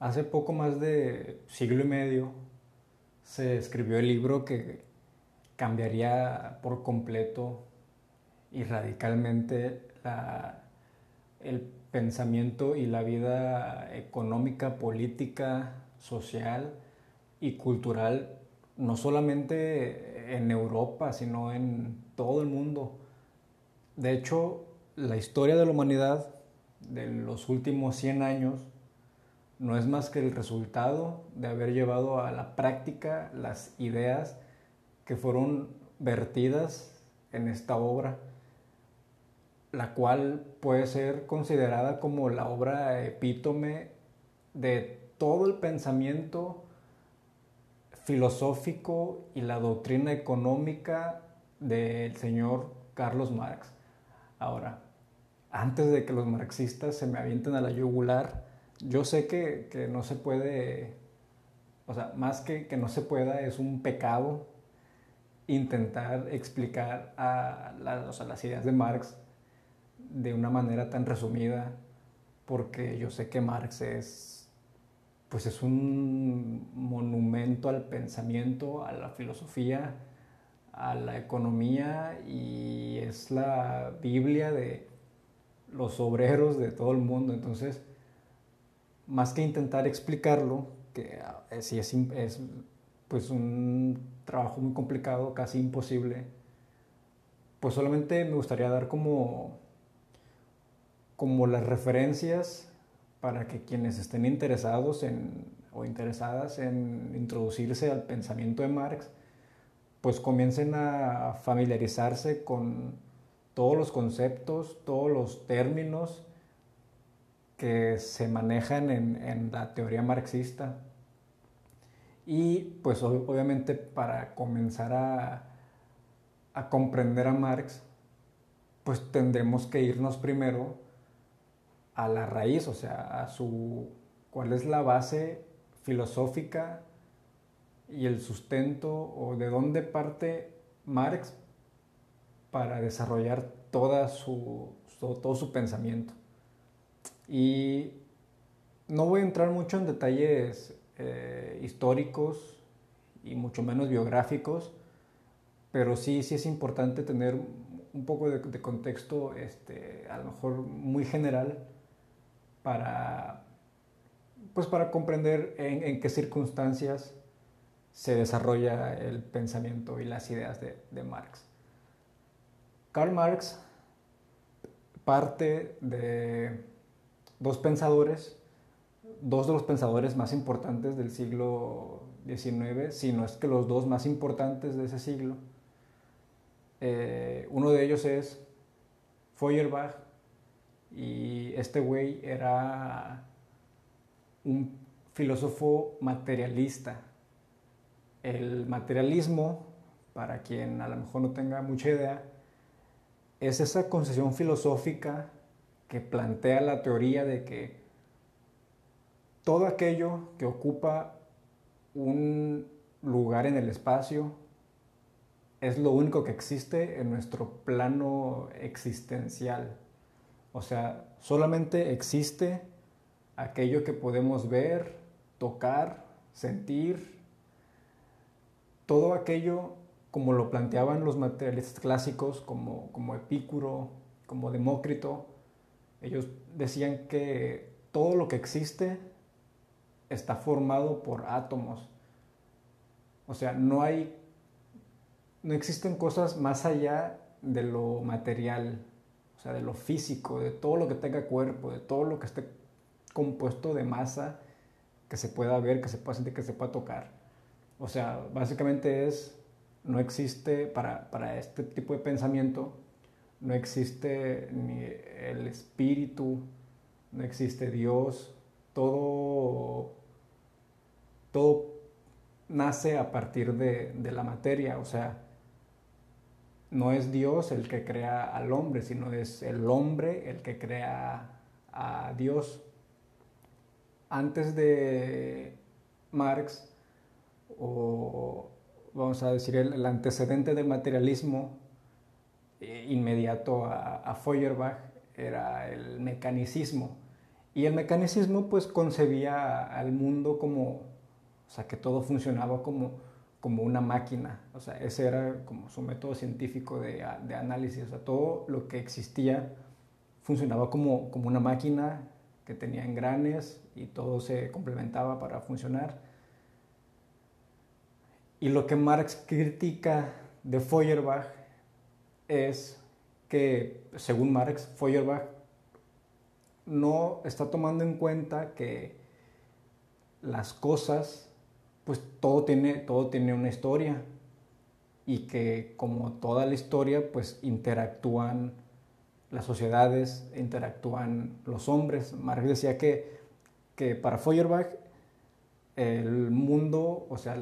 hace poco más de siglo y medio se escribió el libro que cambiaría por completo y radicalmente el pensamiento y la vida económica, política, social y cultural, no solamente en Europa, sino en todo el mundo. De hecho, la historia de la humanidad de los últimos 100 años no es más que el resultado de haber llevado a la práctica las ideas que fueron vertidas en esta obra, la cual puede ser considerada como la obra epítome de todo el pensamiento filosófico y la doctrina económica del señor Carlos Marx. Ahora, antes de que los marxistas se me avienten a la yugular, yo sé que, no se puede, o sea, más que que no se pueda, es un pecado intentar explicar a las ideas de Marx de una manera tan resumida, porque yo sé que Marx es, pues es un monumento al pensamiento, a la filosofía, a la economía y es la Biblia de los obreros de todo el mundo. Entonces, más que intentar explicarlo, que eh, sí es, es pues un trabajo muy complicado, casi imposible, pues solamente me gustaría dar como, como las referencias para que quienes estén interesados en, o interesadas en introducirse al pensamiento de Marx, pues comiencen a familiarizarse con todos los conceptos, todos los términos que se manejan en, la teoría marxista. Y pues obviamente para comenzar a, a comprender a Marx, pues tendremos que irnos primero a la raíz, o sea, a su cuál es la base filosófica y el sustento o de dónde parte Marx para desarrollar toda su, todo su pensamiento. Y no voy a entrar mucho en detalles eh, históricos y mucho menos biográficos, pero sí, sí es importante tener un poco de, contexto, este, a lo mejor muy general, para, pues para comprender en, en qué circunstancias se desarrolla el pensamiento y las ideas de, Marx. Karl Marx parte de dos pensadores, dos de los pensadores más importantes del siglo XIX, si no es que los dos más importantes de ese siglo. Eh, uno de ellos es Feuerbach y este güey era un filósofo materialista el materialismo, para quien a lo mejor no tenga mucha idea, es esa concesión filosófica que plantea la teoría de que todo aquello que ocupa un lugar en el espacio es lo único que existe en nuestro plano existencial. O sea, solamente existe aquello que podemos ver, tocar, sentir todo aquello como lo planteaban los materialistas clásicos, como, como como Demócrito, ellos decían que todo lo que existe está formado por átomos. O sea, no hay, no existen cosas más allá de lo material, o sea, de lo físico, de todo lo que tenga cuerpo, de todo lo que esté compuesto de masa que se pueda ver, que se pueda sentir, que se pueda tocar. O sea, básicamente es, no existe para, este tipo de pensamiento, no existe ni el espíritu, no existe Dios, todo, todo nace a partir de, de, la materia, o sea, no es Dios el que crea al hombre, sino es el hombre el que crea a Dios. Antes de Marx, o vamos a decir el, antecedente del materialismo inmediato a, Feuerbach era el mecanicismo Y el mecanicismo pues concebía al mundo como, o sea, que todo funcionaba como, como una máquina. O sea, ese era como su método científico de, de análisis. O sea, todo lo que existía funcionaba como, como una máquina que tenía engranes y todo se complementaba para funcionar. Y lo que Marx critica de Feuerbach es que, según Marx, Feuerbach no está tomando en cuenta que las cosas, pues todo tiene, todo tiene una historia y que como toda la historia, pues interactúan las sociedades, interactúan los hombres. Marx decía que, que para Feuerbach el mundo, o sea,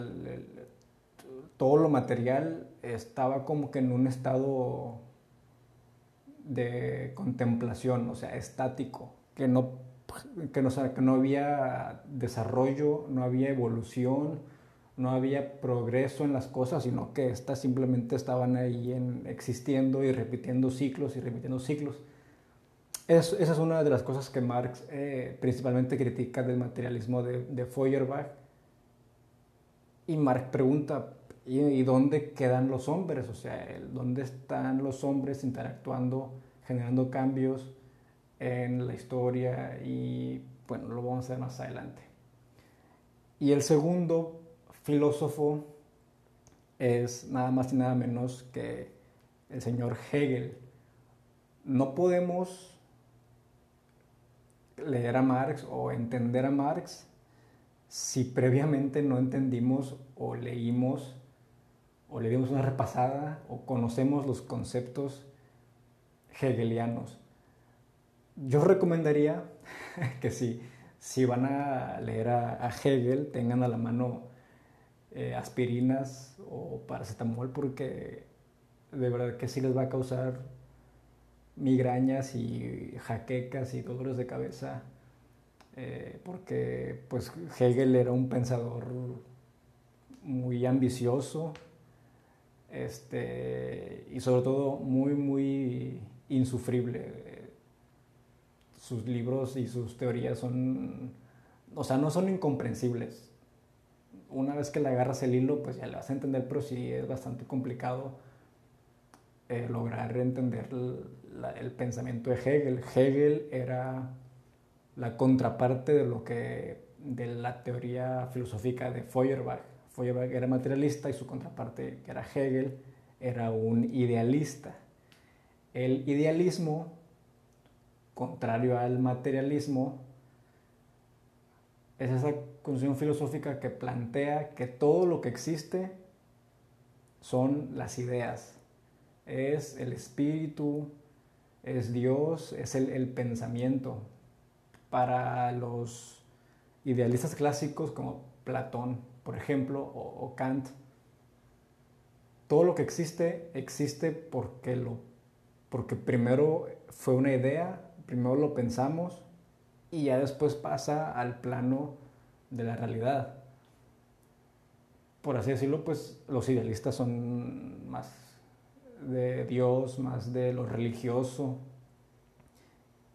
todo lo material estaba como que en un estado de contemplación, o sea, estático, que no, que no, había desarrollo, no había evolución, no había progreso en las cosas, sino que estas simplemente estaban ahí en, existiendo y repitiendo ciclos y repitiendo ciclos. esa es una de las cosas que Marx eh, principalmente critica del materialismo de, de Feuerbach. Y Marx pregunta, ¿y, dónde quedan los hombres? O sea, ¿dónde están los hombres interactuando, generando cambios en la historia? Y bueno, lo vamos a ver más adelante. Y el segundo filósofo es nada más y nada menos que el señor Hegel. No podemos leer a Marx o entender a Marx si previamente no entendimos o leímos o le dimos una repasada o conocemos los conceptos hegelianos. Yo recomendaría que si, si van a leer a Hegel tengan a la mano eh, aspirinas o paracetamol porque de verdad que sí les va a causar migrañas y jaquecas y dolores de cabeza eh, porque pues Hegel era un pensador muy ambicioso este, y sobre todo muy muy insufrible sus libros y sus teorías son o sea no son incomprensibles una vez que le agarras el hilo, pues ya le vas a entender, pero sí es bastante complicado eh, lograr entender el, pensamiento de Hegel. Hegel era la contraparte de lo que de la teoría filosófica de Feuerbach. Feuerbach era materialista y su contraparte, que era Hegel, era un idealista. El idealismo, contrario al materialismo, es esa concepción filosófica que plantea que todo lo que existe son las ideas, es el espíritu, es Dios, es el, pensamiento. Para los idealistas clásicos como Platón, por ejemplo, o, Kant, todo lo que existe existe porque, lo, porque primero fue una idea, primero lo pensamos y ya después pasa al plano de la realidad. Por así decirlo, pues los idealistas son más de Dios, más de lo religioso.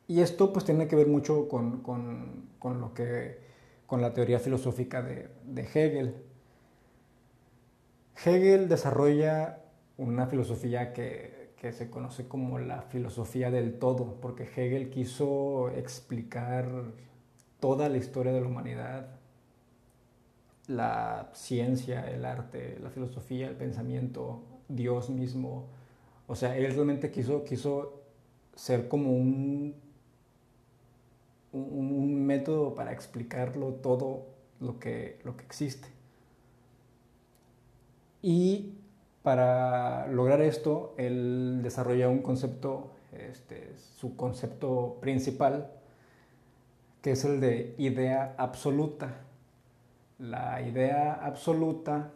Y esto pues tiene que ver mucho con, lo que, con la teoría filosófica de, Hegel. Hegel desarrolla una filosofía que que se conoce como la filosofía del todo, porque Hegel quiso explicar toda la historia de la humanidad, la ciencia, el arte, la filosofía, el pensamiento, Dios mismo. O sea, él realmente quiso, quiso ser como un, un, método para explicarlo todo lo que, lo que existe. Y para lograr esto, él desarrolla un concepto, este, su concepto principal, que es el de idea absoluta. La idea absoluta,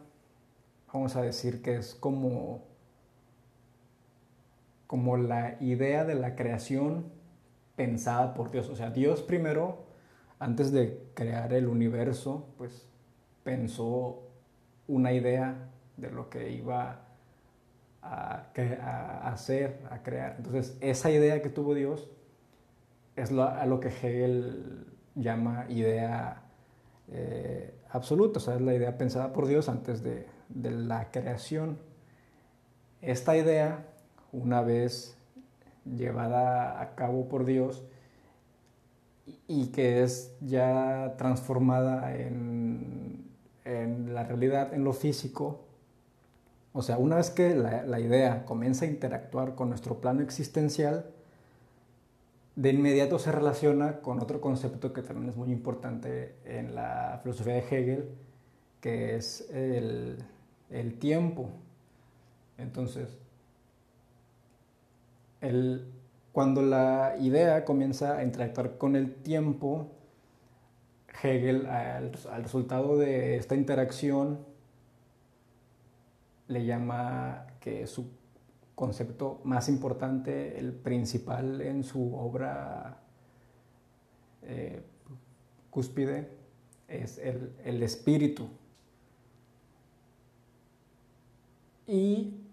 vamos a decir que es como, como la idea de la creación pensada por Dios. O sea, Dios primero, antes de crear el universo, pues pensó una idea de lo que iba a, hacer, a crear. Entonces, esa idea que tuvo Dios es lo, a lo que Hegel llama idea eh, absoluta, o sea, es la idea pensada por Dios antes de, de la creación. Esta idea, una vez llevada a cabo por Dios y que es ya transformada en, en la realidad, en lo físico, o sea, una vez que la, idea comienza a interactuar con nuestro plano existencial, de inmediato se relaciona con otro concepto que también es muy importante en la filosofía de Hegel, que es el, el tiempo. Entonces, cuando la idea comienza a interactuar con el tiempo, Hegel, al, al resultado de esta interacción, le llama que su concepto más importante, el principal en su obra eh, cúspide, es el, el, espíritu. Y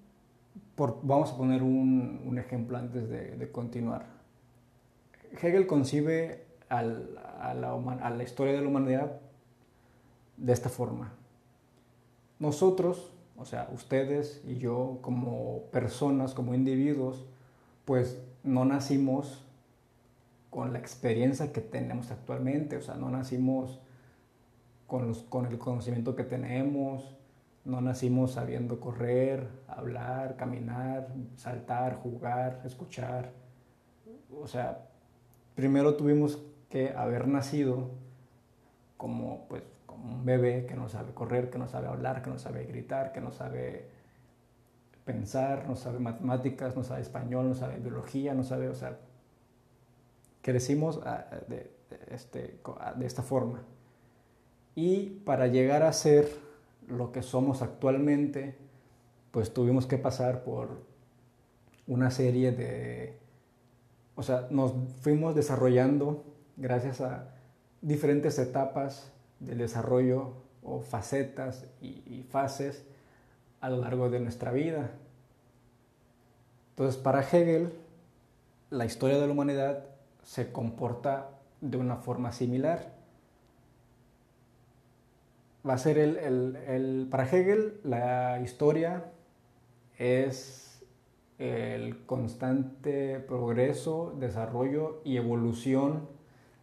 vamos a poner un, ejemplo antes de, continuar. Hegel concibe a, la, historia de la humanidad de esta forma. Nosotros, o sea, ustedes y yo como personas, como individuos, pues no nacimos con la experiencia que tenemos actualmente, o sea, no nacimos con el conocimiento que tenemos, no nacimos sabiendo correr, hablar, caminar, saltar, jugar, escuchar. O sea, primero tuvimos que haber nacido como pues un bebé que no sabe correr, que no sabe hablar, que no sabe gritar, que no sabe pensar, no sabe matemáticas, no sabe español, no sabe biología, no sabe, o sea, crecimos ah, de, este, ah, de esta forma. Y para llegar a ser lo que somos actualmente, pues tuvimos que pasar por una serie de, o sea, nos fuimos desarrollando gracias a diferentes etapas del desarrollo o facetas y, y, fases a lo largo de nuestra vida. Entonces, para Hegel, la historia de la humanidad se comporta de una forma similar. Va a ser el, el, para Hegel, la historia es el constante progreso, desarrollo y evolución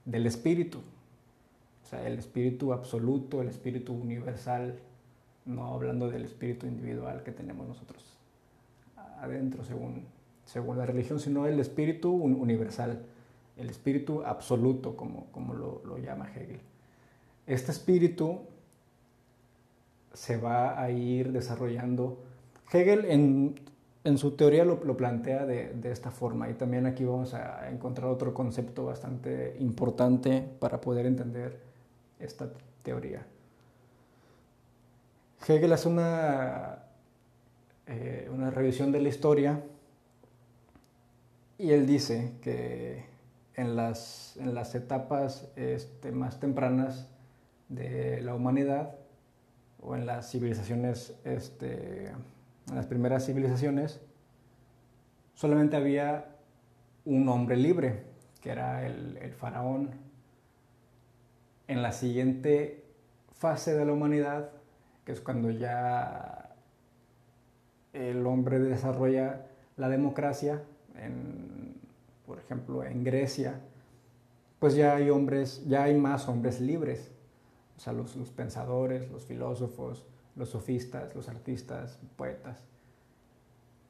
del espíritu. O sea, el espíritu absoluto, el espíritu universal, no hablando del espíritu individual que tenemos nosotros adentro según, según la religión, sino el espíritu universal, el espíritu absoluto, como, como lo, lo llama Hegel. Este espíritu se va a ir desarrollando. Hegel en, en su teoría lo, lo plantea de, de, esta forma y también aquí vamos a encontrar otro concepto bastante importante para poder entender esta teoría. Hegel hace una, eh, una revisión de la historia y él dice que en las, en las etapas este, más tempranas de la humanidad o en las civilizaciones, este, en las primeras civilizaciones, solamente había un hombre libre, que era el, el faraón. En la siguiente fase de la humanidad, que es cuando ya el hombre desarrolla la democracia, en, por ejemplo en Grecia, pues ya hay hombres, ya hay más hombres libres, o sea, los, los pensadores, los filósofos, los sofistas, los artistas, poetas.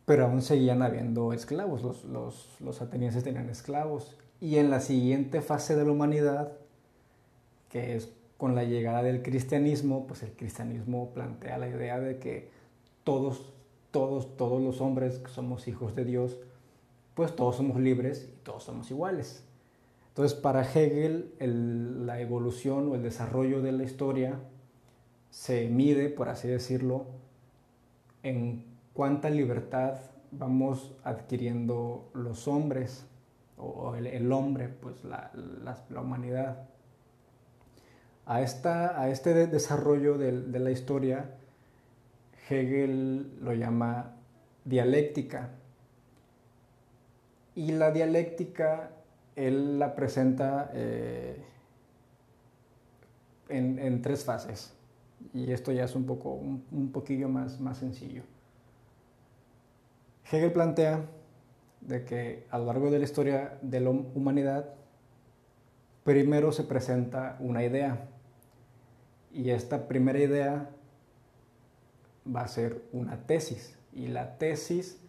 Pero aún seguían habiendo esclavos, los, los, los atenienses tenían esclavos. Y en la siguiente fase de la humanidad, que es con la llegada del cristianismo, pues el cristianismo plantea la idea de que todos, todos, todos los hombres que somos hijos de Dios, pues todos somos libres y todos somos iguales. Entonces, para Hegel, el, la evolución o el desarrollo de la historia se mide, por así decirlo, en cuánta libertad vamos adquiriendo los hombres, o el, hombre, pues la, humanidad a, esta, a este desarrollo de, de la historia, Hegel lo llama dialéctica. Y la dialéctica él la presenta eh, en, tres fases. Y esto ya es un, poco, un, poquillo más, más sencillo. Hegel plantea de que a lo largo de la historia de la humanidad, primero se presenta una idea. Y esta primera idea va a ser una tesis. Y la tesis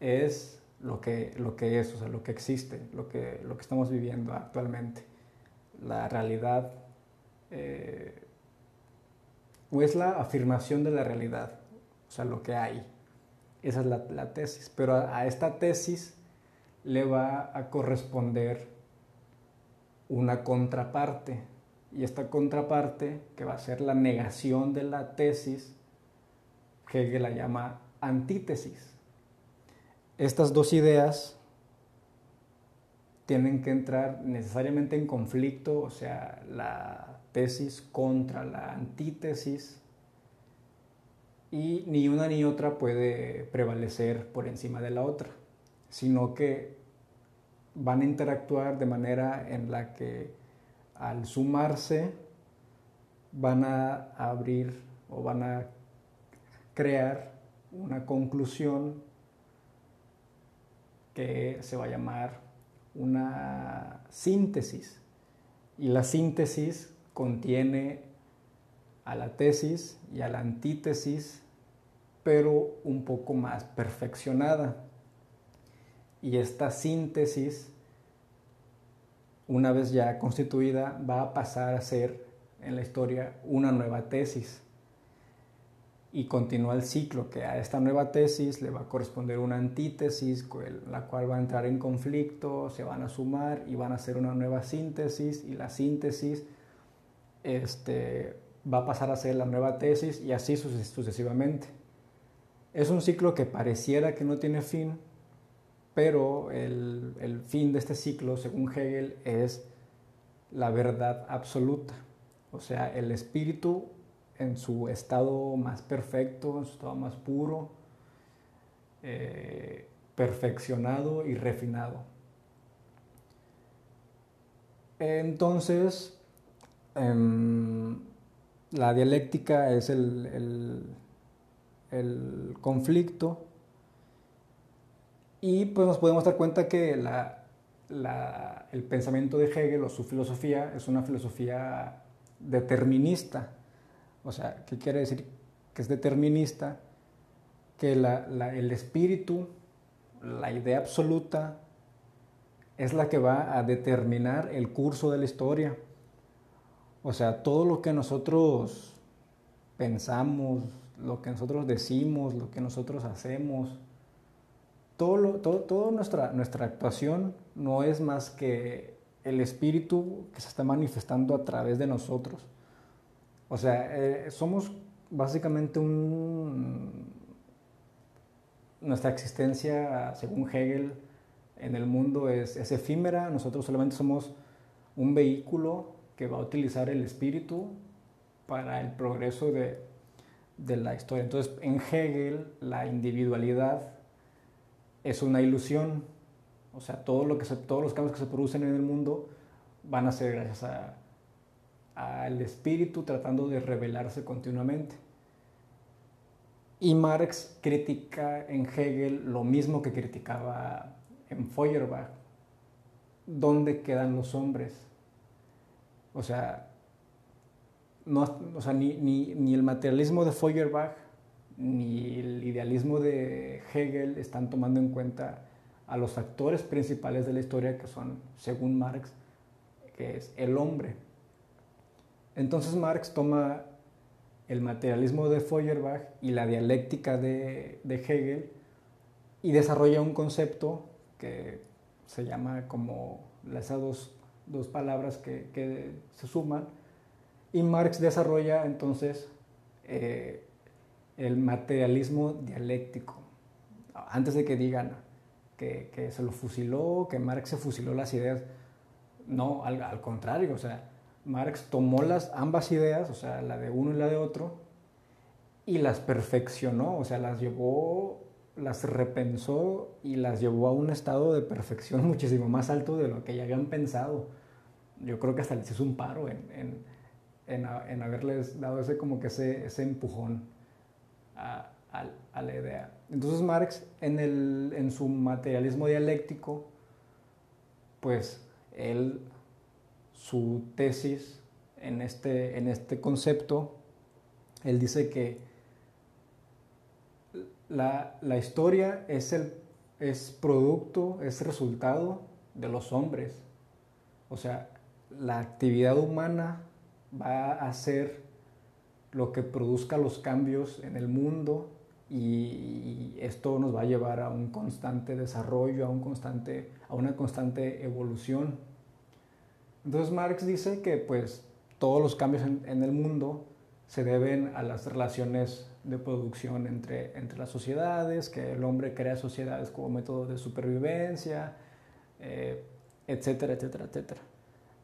es lo que, lo que es, o sea, lo que existe, lo que, lo que estamos viviendo actualmente. La realidad eh, o es la afirmación de la realidad, o sea, lo que hay. Esa es la, tesis. Pero a, esta tesis le va a corresponder una contraparte. Y esta contraparte, que va a ser la negación de la tesis, Hegel la llama antítesis. Estas dos ideas tienen que entrar necesariamente en conflicto, o sea, la tesis contra la antítesis, y ni una ni otra puede prevalecer por encima de la otra, sino que van a interactuar de manera en la que al sumarse van a abrir o van a crear una conclusión que se va a llamar una síntesis. Y la síntesis contiene a la tesis y a la antítesis, pero un poco más perfeccionada. Y esta síntesis, una vez ya constituida, va a pasar a ser en la historia una nueva tesis y continúa el ciclo, que a esta nueva tesis le va a corresponder una antítesis, la cual va a entrar en conflicto, se van a sumar y van a hacer una nueva síntesis, y la síntesis este, va a pasar a ser la nueva tesis y así sucesivamente. Es un ciclo que pareciera que no tiene fin, pero el, el fin de este ciclo, según Hegel, es la verdad absoluta. O sea, el espíritu en su estado más perfecto, en su estado más puro, eh, perfeccionado y refinado. Entonces, em, la dialéctica es el, conflicto y pues nos podemos dar cuenta que el pensamiento de Hegel o su filosofía es una filosofía determinista o sea, ¿qué quiere decir? Que es determinista, que el espíritu, la idea absoluta, es la que va a determinar el curso de la historia. O sea, todo lo que nosotros pensamos, lo que nosotros decimos, lo que nosotros hacemos, todo toda nuestra, nuestra actuación no es más que el espíritu que se está manifestando a través de nosotros. O sea, eh, somos básicamente un... Nuestra existencia, según Hegel, en el mundo es, efímera, nosotros solamente somos un vehículo que va a utilizar el espíritu para el progreso de, la historia. Entonces, en Hegel, la individualidad es una ilusión. O sea, todos los cambios que se producen en el mundo van a ser gracias a, al espíritu tratando de revelarse continuamente. Y Marx critica en Hegel lo mismo que criticaba en Feuerbach. ¿Dónde quedan los hombres? O sea, no, o sea ni, ni, ni, el materialismo de Feuerbach ni el idealismo de Hegel están tomando en cuenta a los actores principales de la historia que son, según Marx, que es el hombre. Entonces Marx toma el materialismo de Feuerbach y la dialéctica de, Hegel y desarrolla un concepto que se llama como esas dos, palabras que, se suman y Marx desarrolla entonces eh, el materialismo dialéctico. Antes de que digan que, se lo fusiló, que Marx se fusiló las ideas, no, al, al contrario, o sea, Marx tomó las ambas ideas, o sea, la de uno y la de otro, y las perfeccionó, o sea, las llevó las repensó y las llevó a un estado de perfección muchísimo más alto de lo que ya habían pensado. Yo creo que hasta les hizo un paro en, en, en, en haberles dado ese, como que ese, ese empujón a, a, a, la idea. Entonces Marx, en, el, en su materialismo dialéctico, pues él, su tesis en este, en este concepto, él dice que la, la historia es, el, es producto, es resultado de los hombres. O sea, la actividad humana va a ser lo que produzca los cambios en el mundo y, esto nos va a llevar a un constante desarrollo, a, un constante, a una constante evolución. Entonces Marx dice que pues todos los cambios en, el mundo se deben a las relaciones de producción entre, entre las sociedades, que el hombre crea sociedades como método de supervivencia, eh, etcétera, etcétera, etcétera.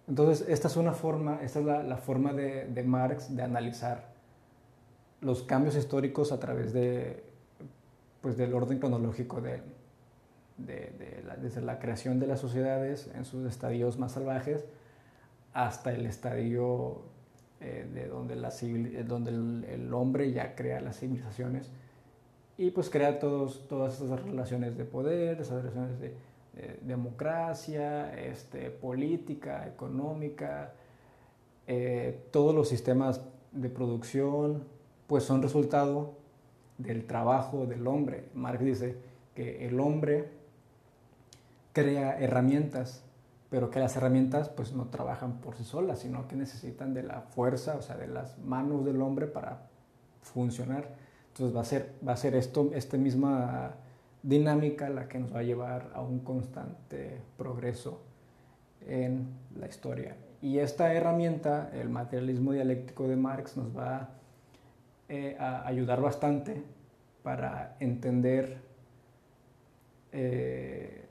Entonces, esta es una forma, esta es la, forma de, Marx de analizar los cambios históricos a través de, pues, del orden cronológico de, desde la creación de las sociedades en sus estadios más salvajes hasta el estadio eh, de donde, donde el, hombre ya crea las civilizaciones y pues crea todos, todas esas relaciones de poder, esas relaciones de, de democracia, este, política, económica, eh, todos los sistemas de producción pues son resultado del trabajo del hombre. Marx dice que el hombre crea herramientas pero que las herramientas pues no trabajan por sí solas, sino que necesitan de la fuerza, o sea, de las manos del hombre para funcionar. Entonces va a ser, va a ser esto, esta misma dinámica la que nos va a llevar a un constante progreso en la historia. Y esta herramienta, el materialismo dialéctico de Marx, nos va eh, a ayudar bastante para entender eh,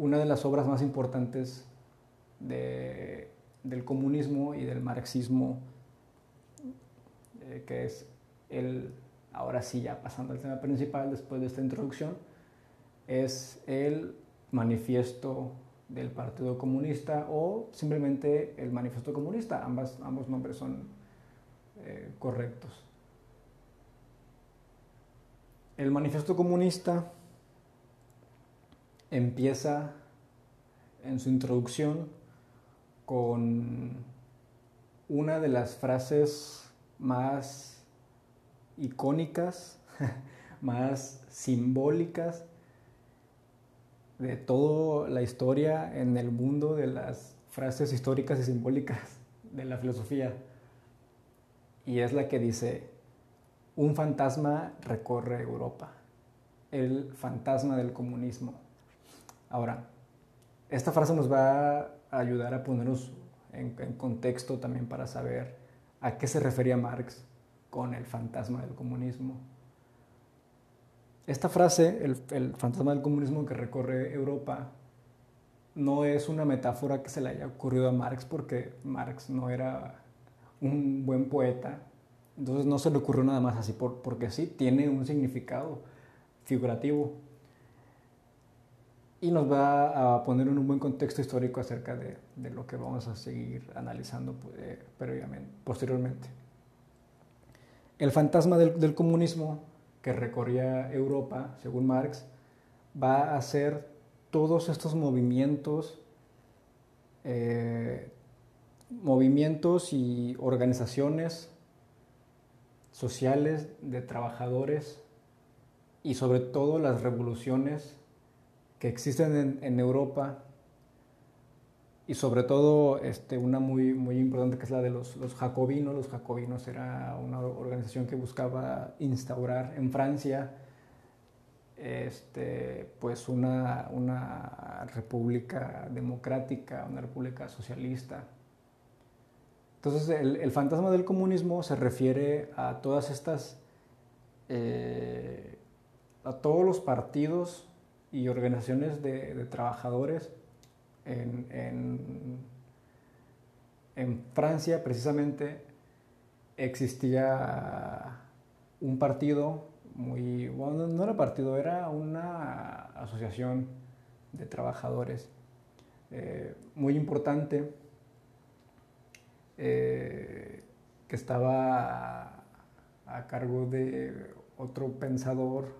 una de las obras más importantes de, del comunismo y del marxismo, eh, que es el, ahora sí ya pasando al tema principal después de esta introducción, es el manifiesto del Partido Comunista o simplemente el manifiesto comunista. Ambas, ambos nombres son eh, correctos. El manifiesto comunista empieza en su introducción con una de las frases más icónicas, más simbólicas de toda la historia en el mundo de las frases históricas y simbólicas de la filosofía. Y es la que dice, un fantasma recorre Europa, el fantasma del comunismo. Ahora, esta frase nos va a ayudar a ponernos en, contexto también para saber a qué se refería Marx con el fantasma del comunismo. Esta frase, el, fantasma del comunismo que recorre Europa, no es una metáfora que se le haya ocurrido a Marx porque Marx no era un buen poeta, entonces no se le ocurrió nada más así por, porque sí, tiene un significado figurativo y nos va a poner en un buen contexto histórico acerca de, de lo que vamos a seguir analizando eh, previamente, posteriormente. El fantasma del, del, comunismo que recorría Europa, según Marx, va a ser todos estos movimientos, eh, movimientos y organizaciones sociales de trabajadores y sobre todo las revoluciones que existen en, Europa y sobre todo este, una muy, muy importante que es la de los, jacobinos. Los jacobinos era una organización que buscaba instaurar en Francia este, pues una, una república democrática, una república socialista. Entonces el, el, fantasma del comunismo se refiere a todas estas, eh, a todos los partidos y organizaciones de, trabajadores en, en, en, Francia precisamente existía un partido muy, bueno, no era partido, era una asociación de trabajadores eh, muy importante eh, que estaba a, cargo de otro pensador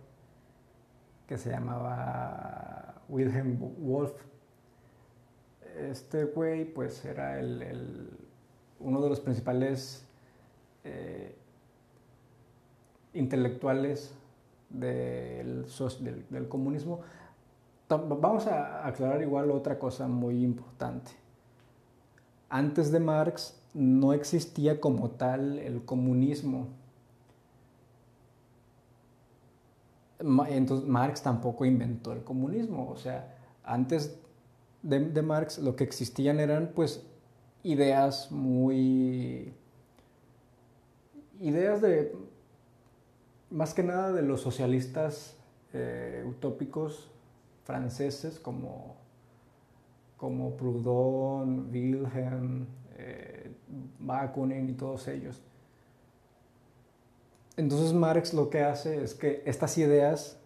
que se llamaba Wilhelm Wolf. Este güey pues era el, uno de los principales eh, intelectuales del, del, comunismo. Vamos a aclarar igual otra cosa muy importante. Antes de Marx no existía como tal el comunismo. Entonces Marx tampoco inventó el comunismo. O sea, antes de, Marx lo que existían eran pues ideas muy... ideas de más que nada de los socialistas eh, utópicos franceses como, como Proudhon, Wilhelm, eh, Bakunin y todos ellos. Entonces Marx lo que hace es que estas ideas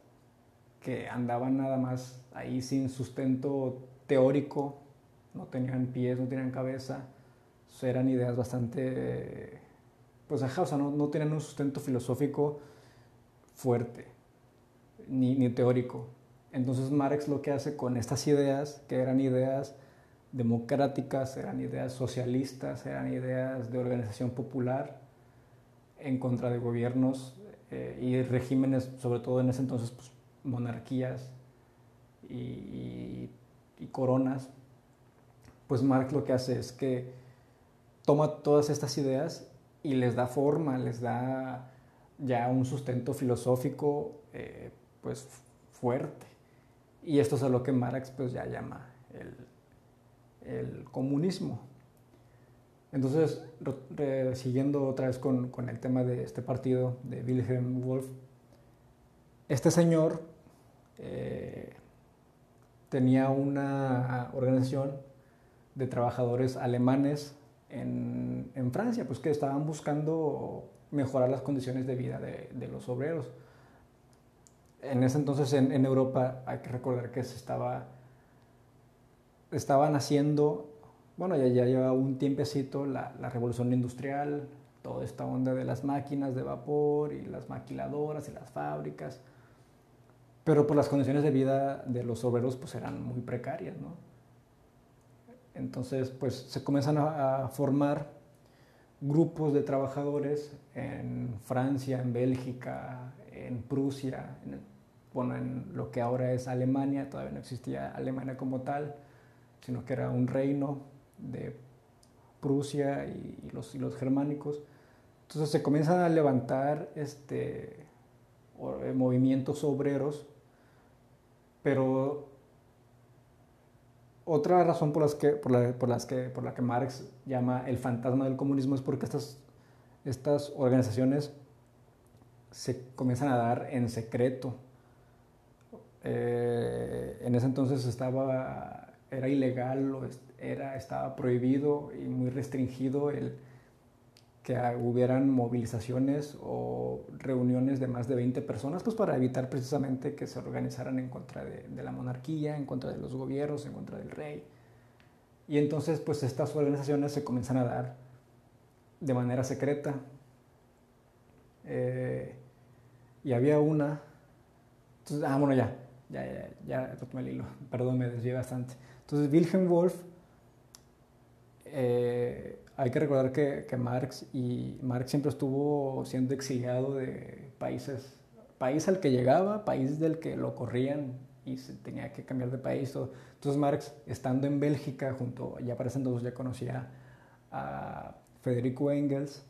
que andaban nada más ahí sin sustento teórico, no tenían pies, no tenían cabeza, eran ideas bastante, pues ajá, o sea, no, no tenían un sustento filosófico fuerte, ni, teórico. Entonces Marx lo que hace con estas ideas, que eran ideas democráticas, eran ideas socialistas, eran ideas de organización popular en contra de gobiernos eh, y regímenes, sobre todo en ese entonces, pues, monarquías y, coronas, pues Marx lo que hace es que toma todas estas ideas y les da forma, les da ya un sustento filosófico eh, pues fuerte. Y esto es a lo que Marx pues ya llama el, comunismo. Entonces, siguiendo otra vez con, el tema de este partido de Wilhelm Wolf, este señor eh, tenía una organización de trabajadores alemanes en, en Francia, pues que estaban buscando mejorar las condiciones de vida de, los obreros. En ese entonces en, Europa hay que recordar que se estaba, estaban haciendo, bueno, ya, ya lleva un tiempecito la, revolución industrial, toda esta onda de las máquinas de vapor y las maquiladoras y las fábricas, pero por las condiciones de vida de los obreros pues eran muy precarias, ¿no? Entonces pues se comienzan a formar grupos de trabajadores en Francia, en Bélgica, en Prusia, en, bueno, en lo que ahora es Alemania, todavía no existía Alemania como tal, sino que era un reino de Prusia y, los, y los germánicos. Entonces se comienzan a levantar este, eh, movimientos obreros, pero otra razón por, las que, por, la, por, las que, por la que Marx llama el fantasma del comunismo es porque estas, estas organizaciones se comienzan a dar en secreto. Eh, en ese entonces estaba, era ilegal, era, estaba prohibido y muy restringido el, que hubieran movilizaciones o reuniones de más de 20 personas, pues para evitar precisamente que se organizaran en contra de, la monarquía, en contra de los gobiernos, en contra del rey. Y entonces, pues estas organizaciones se comienzan a dar de manera secreta. Eh, y había una, entonces, ah, bueno, ya, ya, ya, ya el hilo, perdón, me desvié bastante. Entonces, Wilhelm Wolf eh, hay que recordar que, Marx, y Marx siempre estuvo siendo exiliado de países, país al que llegaba, país del que lo corrían y se tenía que cambiar de país. Entonces Marx, estando en Bélgica, junto, ya para ese entonces ya conocía a Federico Engels,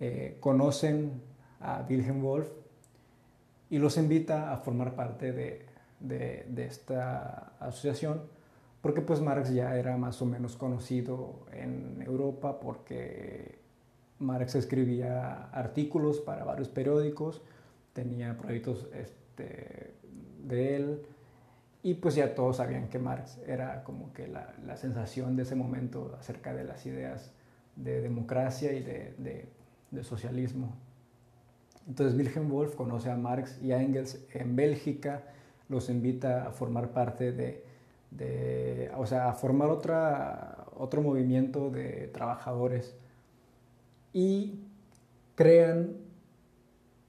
eh, conocen a Wilhelm Wolf y los invita a formar parte de, de esta asociación porque pues Marx ya era más o menos conocido en Europa porque Marx escribía artículos para varios periódicos, tenía proyectos este, de él y pues ya todos sabían que Marx era como que la, sensación de ese momento acerca de las ideas de democracia y de, de socialismo. Entonces Wilhelm Wolf conoce a Marx y a Engels en Bélgica, los invita a formar parte de, o sea, formar otra, otro movimiento de trabajadores y crean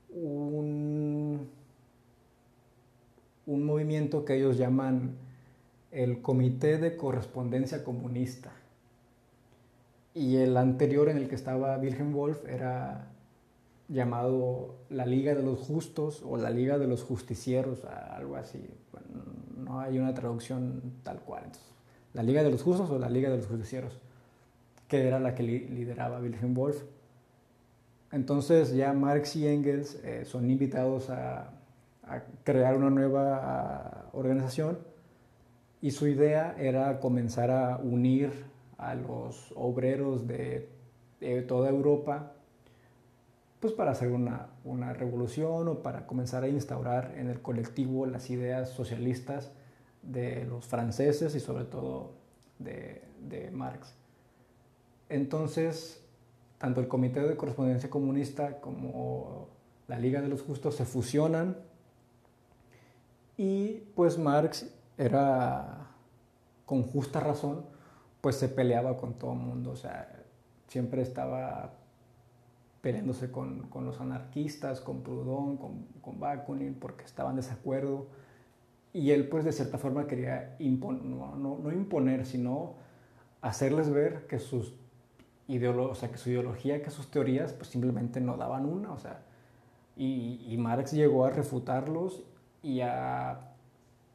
un, un movimiento que ellos llaman el Comité de Correspondencia Comunista. Y el anterior en el que estaba Wilhelm Wolf era llamado la Liga de los Justos o la Liga de los Justicieros, algo así. No hay una traducción tal cual. la Liga de los Justos o la Liga de los Justicieros, que era la que lideraba Wilhelm Wolf. Entonces ya Marx y Engels eh, son invitados a, crear una nueva organización y su idea era comenzar a unir a los obreros de toda Europa pues para hacer una, revolución o para comenzar a instaurar en el colectivo las ideas socialistas de los franceses y sobre todo de, Marx. Entonces, tanto el Comité de Correspondencia Comunista como la Liga de los Justos se fusionan y pues Marx era, con justa razón, pues se peleaba con todo el mundo, o sea, siempre estaba peleándose con, los anarquistas, con Proudhon, con, con, Bakunin, porque estaban en desacuerdo. Y él, pues, de cierta forma quería no, imponer, sino hacerles ver que, sus o sea, que su ideología, que sus teorías, pues simplemente no daban una. O sea, y, Marx llegó a refutarlos y a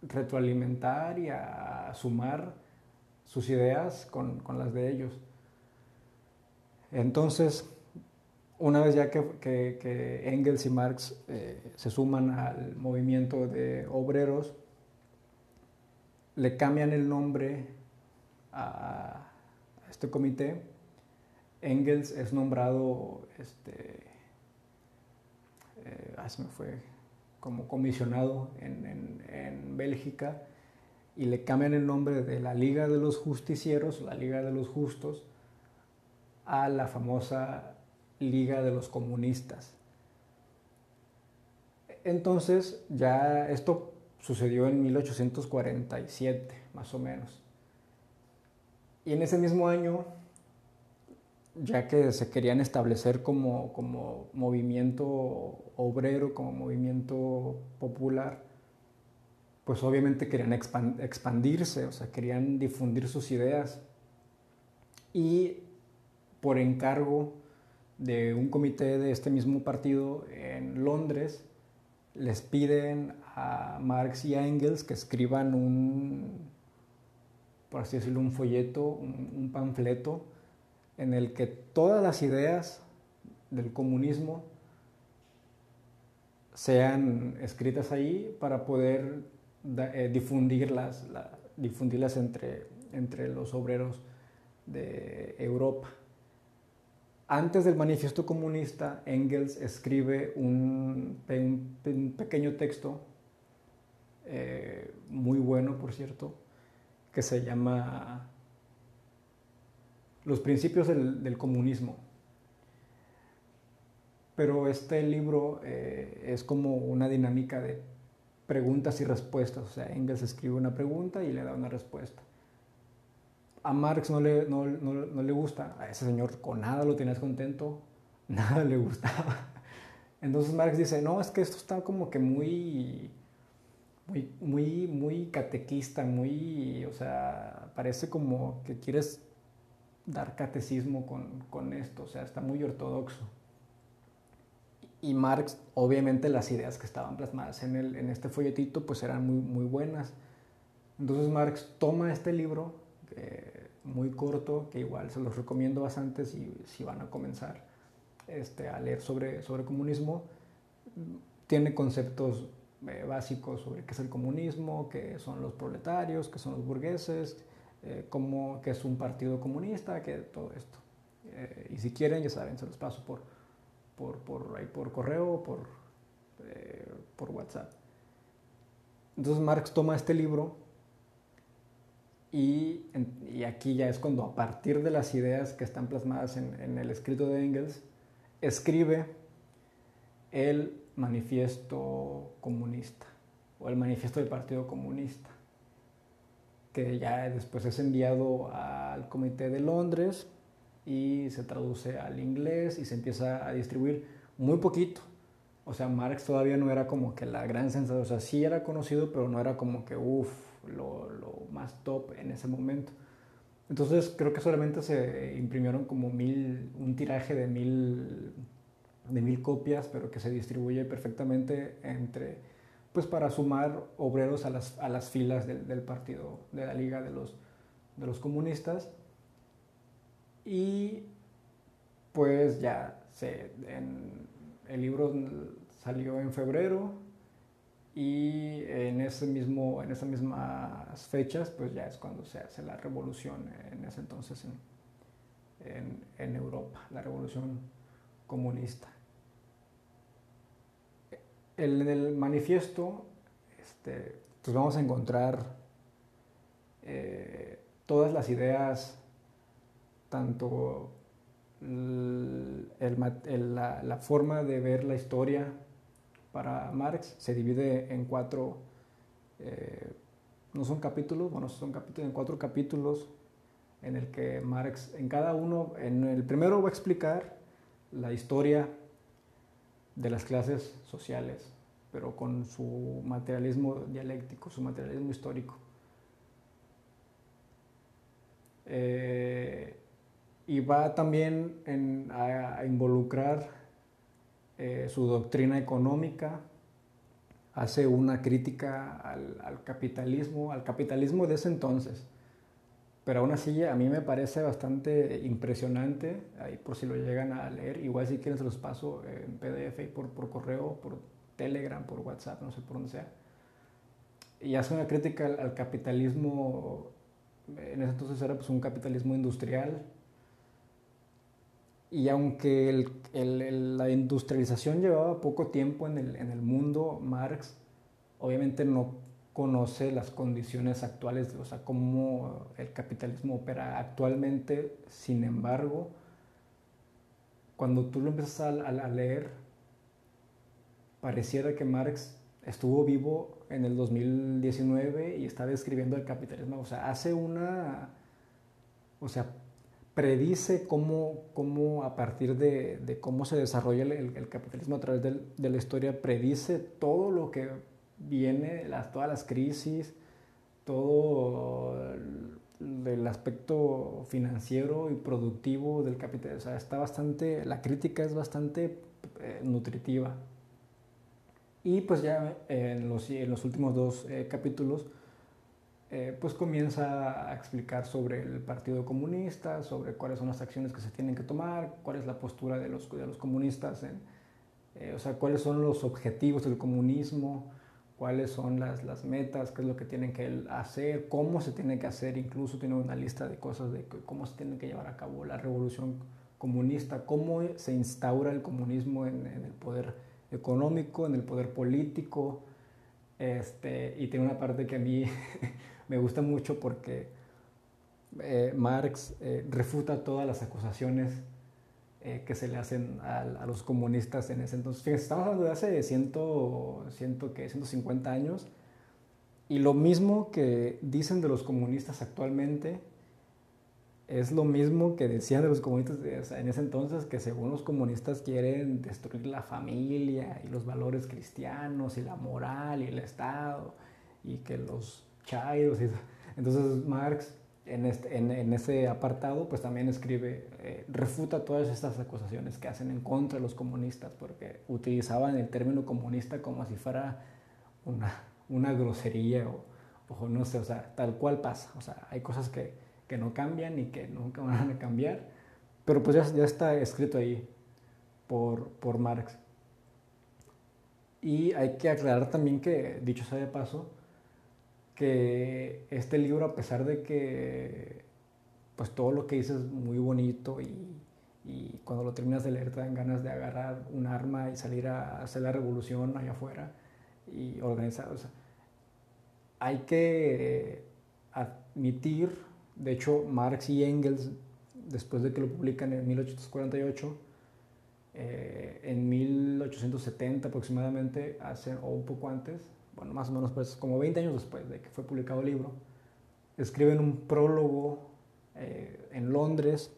retroalimentar y a sumar sus ideas con, con las de ellos. Entonces, una vez ya que, Engels y Marx eh, se suman al movimiento de obreros, le cambian el nombre a, este comité. Engels es nombrado, este, eh, me fue, como comisionado en, en Bélgica y le cambian el nombre de la Liga de los Justicieros, la Liga de los Justos, a la famosa Liga de los Comunistas. Entonces, ya esto sucedió en 1847, más o menos. Y en ese mismo año, ya que se querían establecer como, como movimiento obrero, como movimiento popular, pues obviamente querían expandirse, o sea, querían difundir sus ideas. Y por encargo de un comité de este mismo partido en Londres les piden a Marx y Engels que escriban un, por así decirlo, un folleto, un, panfleto en el que todas las ideas del comunismo sean escritas ahí para poder eh, difundirlas, difundirlas entre, entre los obreros de Europa. Antes del manifiesto comunista, Engels escribe un, pequeño texto, eh, muy bueno por cierto, que se llama Los principios del, comunismo. Pero este libro eh, es como una dinámica de preguntas y respuestas. O sea, Engels escribe una pregunta y le da una respuesta a Marx no le, no, le gusta, a ese señor con nada lo tenías contento, nada le gustaba. Entonces Marx dice, no, es que esto está como que muy, muy, muy, muy catequista, muy, o sea, parece como que quieres dar catecismo con, esto, o sea, está muy ortodoxo. Y Marx, obviamente las ideas que estaban plasmadas en, el, en este folletito, pues eran muy, muy buenas. Entonces Marx toma este libro, muy corto, que igual se los recomiendo bastante si, si van a comenzar este, a leer sobre, sobre comunismo. Tiene conceptos eh, básicos sobre qué es el comunismo, qué son los proletarios, qué son los burgueses, eh, cómo, qué es un partido comunista, que todo esto. Eh, y si quieren, ya saben, se los paso por, por, por, ahí por correo o por, por WhatsApp. Entonces Marx toma este libro y, aquí ya es cuando a partir de las ideas que están plasmadas en, el escrito de Engels, escribe el manifiesto comunista o el manifiesto del Partido Comunista, que ya después es enviado al Comité de Londres y se traduce al inglés y se empieza a distribuir muy poquito. O sea, Marx todavía no era como que la gran sensación, o sea, sí era conocido, pero no era como que, uff, lo, lo más top en ese momento. Entonces creo que solamente se imprimieron como mil, un tiraje de mil, de mil copias, pero que se distribuye perfectamente entre, pues para sumar obreros a las, a las filas del, del, partido, de la Liga de los, de los Comunistas. Y pues ya se, en, el libro salió en febrero y en, ese mismo, en esas mismas fechas, pues ya es cuando se hace la revolución en ese entonces en, en, Europa, la revolución comunista. En el manifiesto, este, pues vamos a encontrar eh, todas las ideas, tanto la forma de ver la historia, para Marx se divide en cuatro, eh, no son capítulos, bueno, son capítulos, en cuatro capítulos en el que Marx, en cada uno, en el primero va a explicar la historia de las clases sociales, pero con su materialismo dialéctico, su materialismo histórico. Eh, y va también a involucrar eh, su doctrina económica, hace una crítica al, al, capitalismo, al capitalismo de ese entonces. Pero aún así a mí me parece bastante impresionante, ahí por si lo llegan a leer, igual si quieren se los paso en PDF y por, por correo, por Telegram, por WhatsApp, no sé por dónde sea. Y hace una crítica al, al capitalismo, en ese entonces era pues un capitalismo industrial, y aunque la industrialización llevaba poco tiempo en el, en el, mundo, Marx obviamente no conoce las condiciones actuales, o sea, cómo el capitalismo opera actualmente. Sin embargo, cuando tú lo empiezas a, a, a leer, pareciera que Marx estuvo vivo en el 2019 y está describiendo el capitalismo. O sea, hace una... O sea, predice cómo, cómo a partir de, de, cómo se desarrolla el, el capitalismo a través del, de la historia, predice todo lo que viene, las, todas las crisis, todo el, el, aspecto financiero y productivo del capitalismo. O sea, está bastante, la crítica es bastante eh, nutritiva. Y pues ya en los, en los últimos dos eh, capítulos, eh, pues comienza a explicar sobre el Partido Comunista, sobre cuáles son las acciones que se tienen que tomar, cuál es la postura de los, de los comunistas, en, eh, o sea, cuáles son los objetivos del comunismo, cuáles son las, las, metas, qué es lo que tienen que hacer, cómo se tiene que hacer, incluso tiene una lista de cosas de cómo se tiene que llevar a cabo la revolución comunista, cómo se instaura el comunismo en, en el poder económico, en el poder político, este, y tiene una parte que a mí me gusta mucho porque eh, Marx eh, refuta todas las acusaciones eh, que se le hacen a, los comunistas en ese entonces. Fíjense, estamos hablando de hace 100, 100, ¿qué? 150 años y lo mismo que dicen de los comunistas actualmente es lo mismo que decían de los comunistas en ese entonces, que según los comunistas quieren destruir la familia y los valores cristianos y la moral y el Estado y que los chairos. Entonces Marx en, este, en, en, ese apartado pues también escribe, eh, refuta todas estas acusaciones que hacen en contra de los comunistas porque utilizaban el término comunista como si fuera una, una grosería o, o no sé, o sea, tal cual pasa. O sea, hay cosas que que no cambian y que nunca van a cambiar, pero pues ya, ya está escrito ahí por, por Marx. Y hay que aclarar también que, dicho sea de paso, que este libro, a pesar de que pues todo lo que dice es muy bonito y, y, cuando lo terminas de leer te dan ganas de agarrar un arma y salir a hacer la revolución allá afuera y organizar. Hay que admitir de hecho, Marx y Engels, después de que lo publican en 1848, eh, en 1870 aproximadamente, hace, o un poco antes, bueno, más o menos pues como 20 años después de que fue publicado el libro, escriben un prólogo eh, en Londres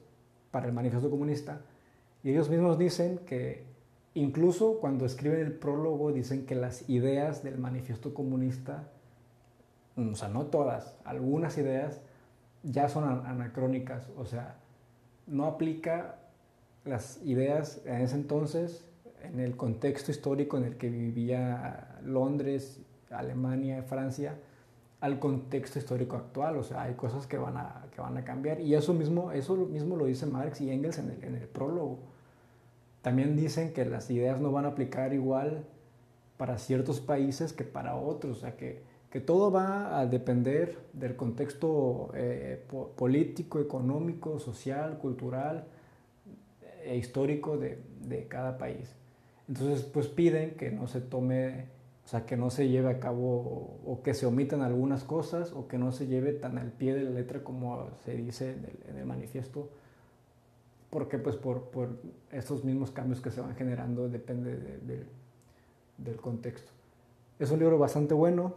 para el manifiesto comunista y ellos mismos dicen que incluso cuando escriben el prólogo dicen que las ideas del manifiesto comunista, o sea, no todas, algunas ideas ya son anacrónicas, o sea, no aplica las ideas en ese entonces en el contexto histórico en el que vivía Londres, Alemania, Francia, al contexto histórico actual. O sea, hay cosas que van a, que van a cambiar. Y eso mismo, eso mismo lo dice Marx y Engels en el, prólogo. También dicen que las ideas no van a aplicar igual para ciertos países que para otros. O sea, que, que todo va a depender del contexto eh, político, económico, social, cultural e histórico de, de cada país. Entonces, pues piden que no se tome o sea, que no se lleve a cabo o, que se omitan algunas cosas o que no se lleve tan al pie de la letra como se dice en el, manifiesto, porque pues por, por, estos mismos cambios que se van generando depende del contexto. Es un libro bastante bueno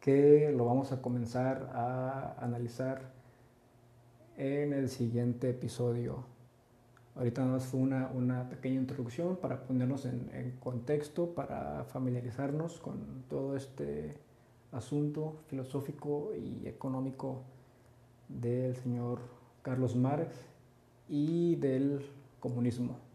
que lo vamos a comenzar a analizar en el siguiente episodio. Ahorita nada más fue una, una, pequeña introducción para ponernos en, en, contexto, para familiarizarnos con todo este asunto filosófico y económico del señor Carlos Marx y del comunismo.